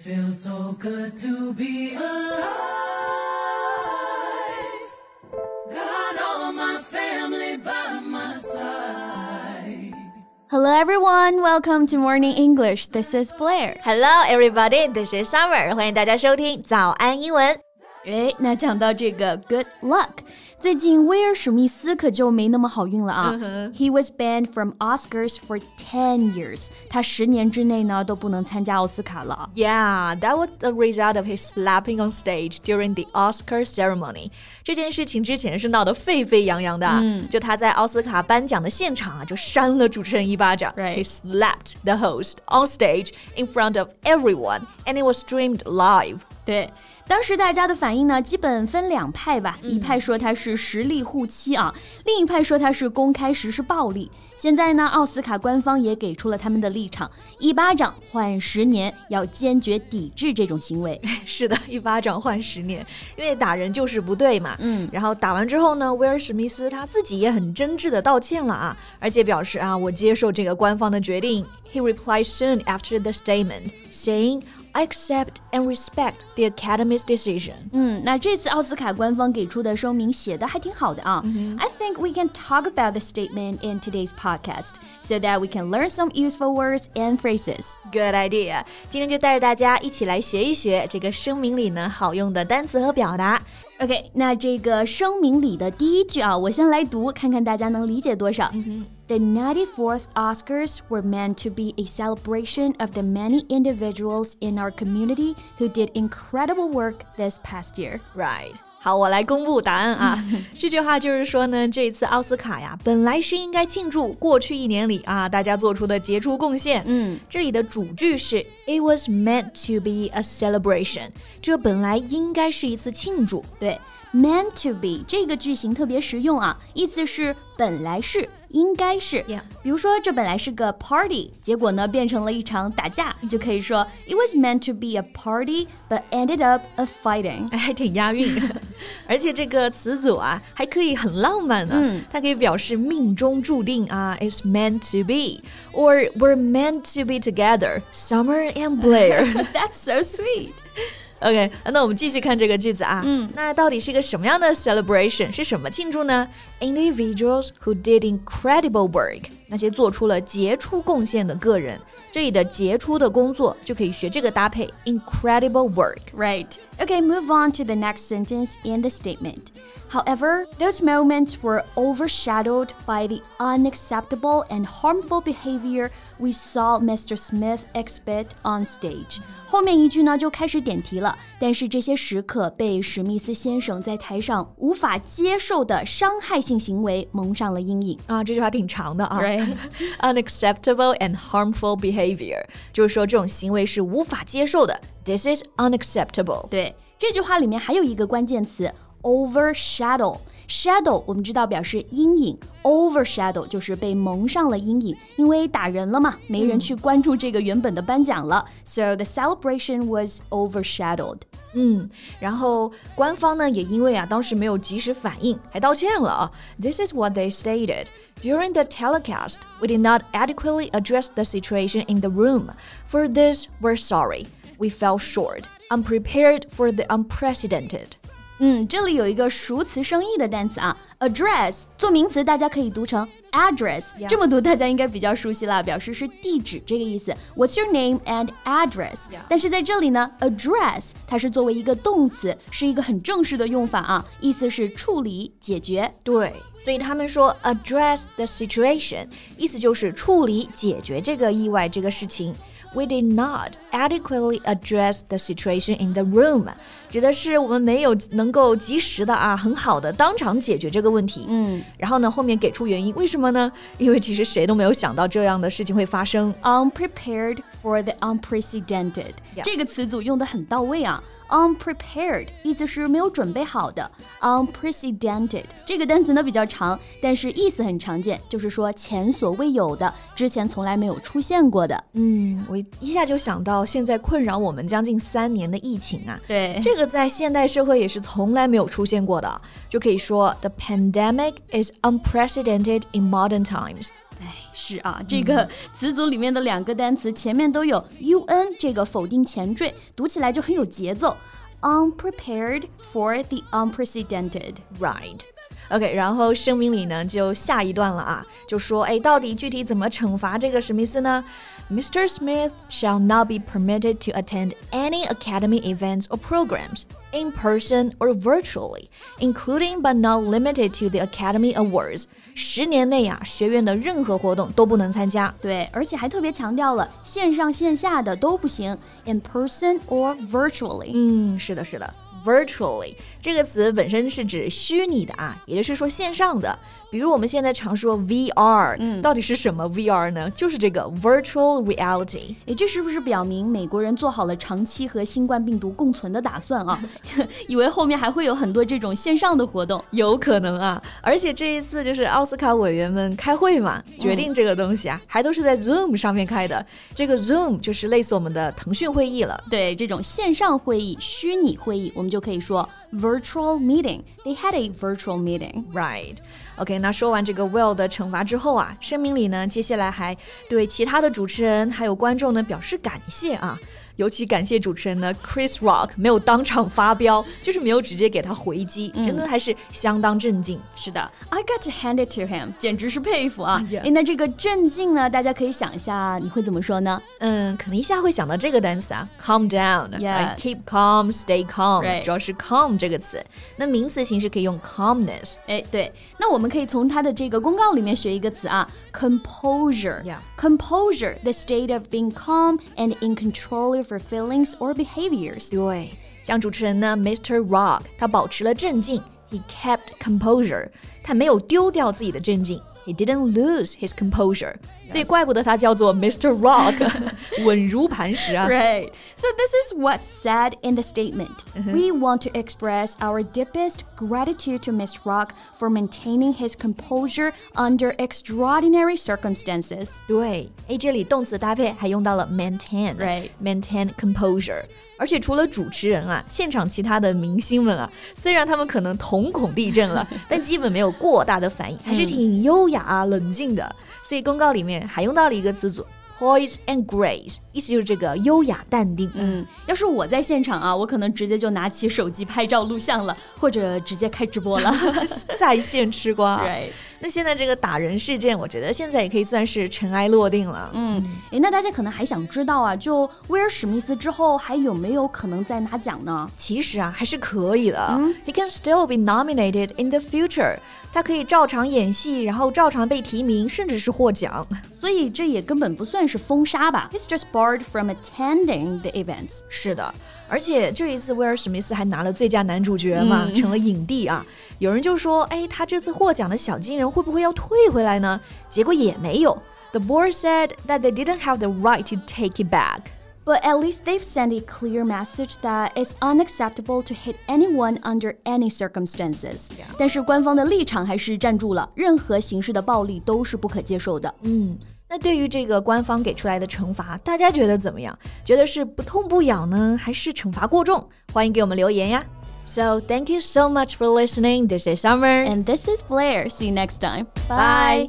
feels so good to be alive. Got all my family by my side. Hello everyone, welcome to Morning English. This is Blair. Hello, everybody. This is Summer. 欢迎大家收听早安英文。 哎，那讲到这个 good luck，最近威尔史密斯可就没那么好运了啊。He was banned from Oscars for ten years，他十年之内呢都不能参加奥斯卡了。 Yeah, that was the result of his slapping on stage during the Oscar ceremony. 这件事情之前是闹得沸沸扬扬的啊，就他在奥斯卡颁奖的现场啊，就扇了主持人一巴掌。 Right. He slapped the host on stage in front of everyone, and it was streamed live. 对，当时大家的反应呢，基本分两派吧，一派说他是实力护妻啊，另一派说他是公开实施暴力。现在呢，奥斯卡官方也给出了他们的立场，一巴掌换十年，要坚决抵制这种行为。是的，一巴掌换十年，因为打人就是不对嘛。嗯然后打完之后呢，威尔史密斯他自己也很真挚的道歉了啊，而且表示啊，我接受这个官方的决定。He replied soon after the statement, saying, "I accept and respect the Academy's decision." 嗯，那这次奥斯卡官方给出的声明写的还挺好的啊。I think we can talk about the statement in today's podcast so that we can learn some useful words and phrases. Good idea！今天就带着大家一起来学一学这个声明里呢好用的单词和表达。 OK，那这个声明里的第一句啊，我先来读，看看大家能理解多少。The 94th Oscars were meant to be a celebration of the many individuals in our community who did incredible work this past year. Right， 好，我来公布答案啊。这句话就是说呢，这次奥斯卡呀，本来是应该庆祝过去一年里啊大家做出的杰出贡献。嗯，这里的主句是 It was meant to be a celebration，这本来应该是一次庆祝。对，meant to be 这个句型特别实用啊，意思是本来是，应该是。 Yeah 比如说，这本来是个 party，结果呢变成了一场打架，就可以说 It was meant to be a party, but ended up a fighting. 哎，还挺押韵，而且这个词组啊还可以很浪漫呢、嗯它可以表示命中注定啊，is meant to be，or we're meant to be together。Summer and Blair。 That's so sweet. OK，那我们继续看这个句子啊。嗯，那到底是一个什么样的 celebration？是什么庆祝呢？Individuals who did incredible work，那些做出了杰出贡献的个人。这里的杰出的工作就可以学这个搭配，incredible work。 Right. Okay, move on to the next sentence in the statement. However, those moments were overshadowed by the unacceptable and harmful behavior we saw Mr. Smith exhibit on stage. 后面一句呢就开始点题了，但是这些时刻被史密斯先生在台上无法接受的伤害性行为蒙上了阴影。啊，这句话挺长的啊。 Right. unacceptable and harmful behavior，就是说这种行为是无法接受的。This is unacceptable。对，这句话里面还有一个关键词 overshadow。shadow 我们知道表示阴影，overshadow 就是被蒙上了阴影，因为打人了嘛，没人去关注这个原本的颁奖了。So the celebration was overshadowed. 嗯，然后官方呢也因为啊当时没有及时反应，还道歉了啊。This is what they stated. During the telecast, we did not adequately address the situation in the room. For this, we're sorry. We fell short, unprepared for the unprecedented. 嗯，这里有一个熟词生义的单词啊，address 做名词，大家可以读成 address. 这么读大家应该比较熟悉了，表示是地址这个意思。What's your name and address？. 但是在这里呢，address 它是作为一个动词，是一个很正式的用法啊，意思是处理、解决。对，所以他们说 address the situation，意思就是处理、解决这个意外这个事情。We did not adequately address the situation in the room，指的是我们没有能够及时的啊，很好的当场解决这个问题。嗯然后呢，后面给出原因，为什么呢？因为其实谁都没有想到这样的事情会发生。 ，unprepared for the unprecedented Yeah. 这个词组用的很到位啊。unprepared 意思是没有准备好的，unprecedented 这个单词呢比较长，但是意思很常见，就是说前所未有的，之前从来没有出现过的。嗯，我 一下就想到现在困扰我们将近三年的疫情啊，对这个在现代社会也是从来没有出现过的，就可以说 The pandemic is unprecedented in modern times。 是啊，这个词组里面的两个单词前面都有 un 这个否定前缀，读起来就很有节奏。Unprepared for the unprecedented. Right. OK，然后声明里呢就下一段了啊，就说哎，到底具体怎么惩罚这个史密斯呢？Mr. Smith shall not be permitted to attend any academy events or programs in person or virtually, including but not limited to the Academy Awards. 十年内啊，学院的任何活动都不能参加。对，而且还特别强调了线上线下的都不行，in person or virtually。嗯，是的，是的。 Virtually 这个词本身是指虚拟的啊，也就是说线上的。比如我们现在常说 VR，嗯，到底是什么 VR 呢？就是这个 virtual reality。诶，这是不是表明美国人做好了长期和新冠病毒共存的打算啊？以为后面还会有很多这种线上的活动？有可能啊。而且这一次就是奥斯卡委员们开会嘛，决定这个东西啊，还都是在 Zoom 上面开的。这个 Zoom 就是类似我们的腾讯会议了。对，这种线上会议、虚拟会议，我们就可以说 virtual meeting. They had a virtual meeting. Right. OK，那说完这个 Will 的惩罚之后啊，声明里呢，接下来还对其他的主持人还有观众呢表示感谢啊。 尤其感谢主持人呢，Chris Rock 没有当场发飙，就是没有直接给他回击，真的还是相当镇静。是的，I got to hand it to him，简直是佩服啊！哎，那这个镇静呢，大家可以想一下，你会怎么说呢？嗯，可能一下会想到这个单词啊，calm down，keep calm，stay calm，主要是 calm 这个词。那名词形式可以用 calmness。哎，对，那我们可以从它的这个公告里面学一个词啊，composure。Composure，the state of being calm and in control of your feelings or behaviors。对，像主持人呢，Mr. Rock，他保持了镇静，he kept composure，他没有丢掉自己的镇静 ，he didn't lose his composure。所以怪不得他叫做 Mr. Rock，稳如磐石啊。Right. So this is what's said in the statement. Mm-hmm. We want to express our deepest gratitude to Mr. Rock for maintaining his composure under extraordinary circumstances. 对，哎，这里动词搭配还用到了 maintain，right？Maintain composure。而且除了主持人啊，现场其他的明星们啊，虽然他们可能瞳孔地震了，但基本没有过大的反应，还是挺优 雅、冷静的。所以公告里面还用到了一个词组。Poise and grace，意思就是这个优雅淡定。嗯，要是我在现场啊，我可能直接就拿起手机拍照录像了，或者直接开直播了，在线吃瓜。对，那现在这个打人事件，我觉得现在也可以算是尘埃落定了。嗯，诶，那大家可能还想知道啊，就威尔史密斯之后还有没有可能再拿奖呢？其实啊，还是可以的。He can still be nominated in the future。他可以照常演戏，然后照常被提名，甚至是获奖。所以这也根本不算是封杀吧？He's just barred from attending the events。是的，而且这一次威尔史密斯还拿了最佳男主角嘛，成了影帝啊。有人就说，哎，他这次获奖的小金人会不会要退回来呢？结果也没有。The board said that they didn't have the right to take it back. But at least they've sent a clear message that it's unacceptable to hit anyone under any circumstances. 但是官方的立场还是站住了，任何形式的暴力都是不可接受的。嗯，那对于这个官方给出来的惩罚，大家觉得怎么样？觉得是不痛不痒呢，还是惩罚过重？欢迎给我们留言呀。So thank you so much for listening. This is Summer. And this is Blair. See you next time. Bye.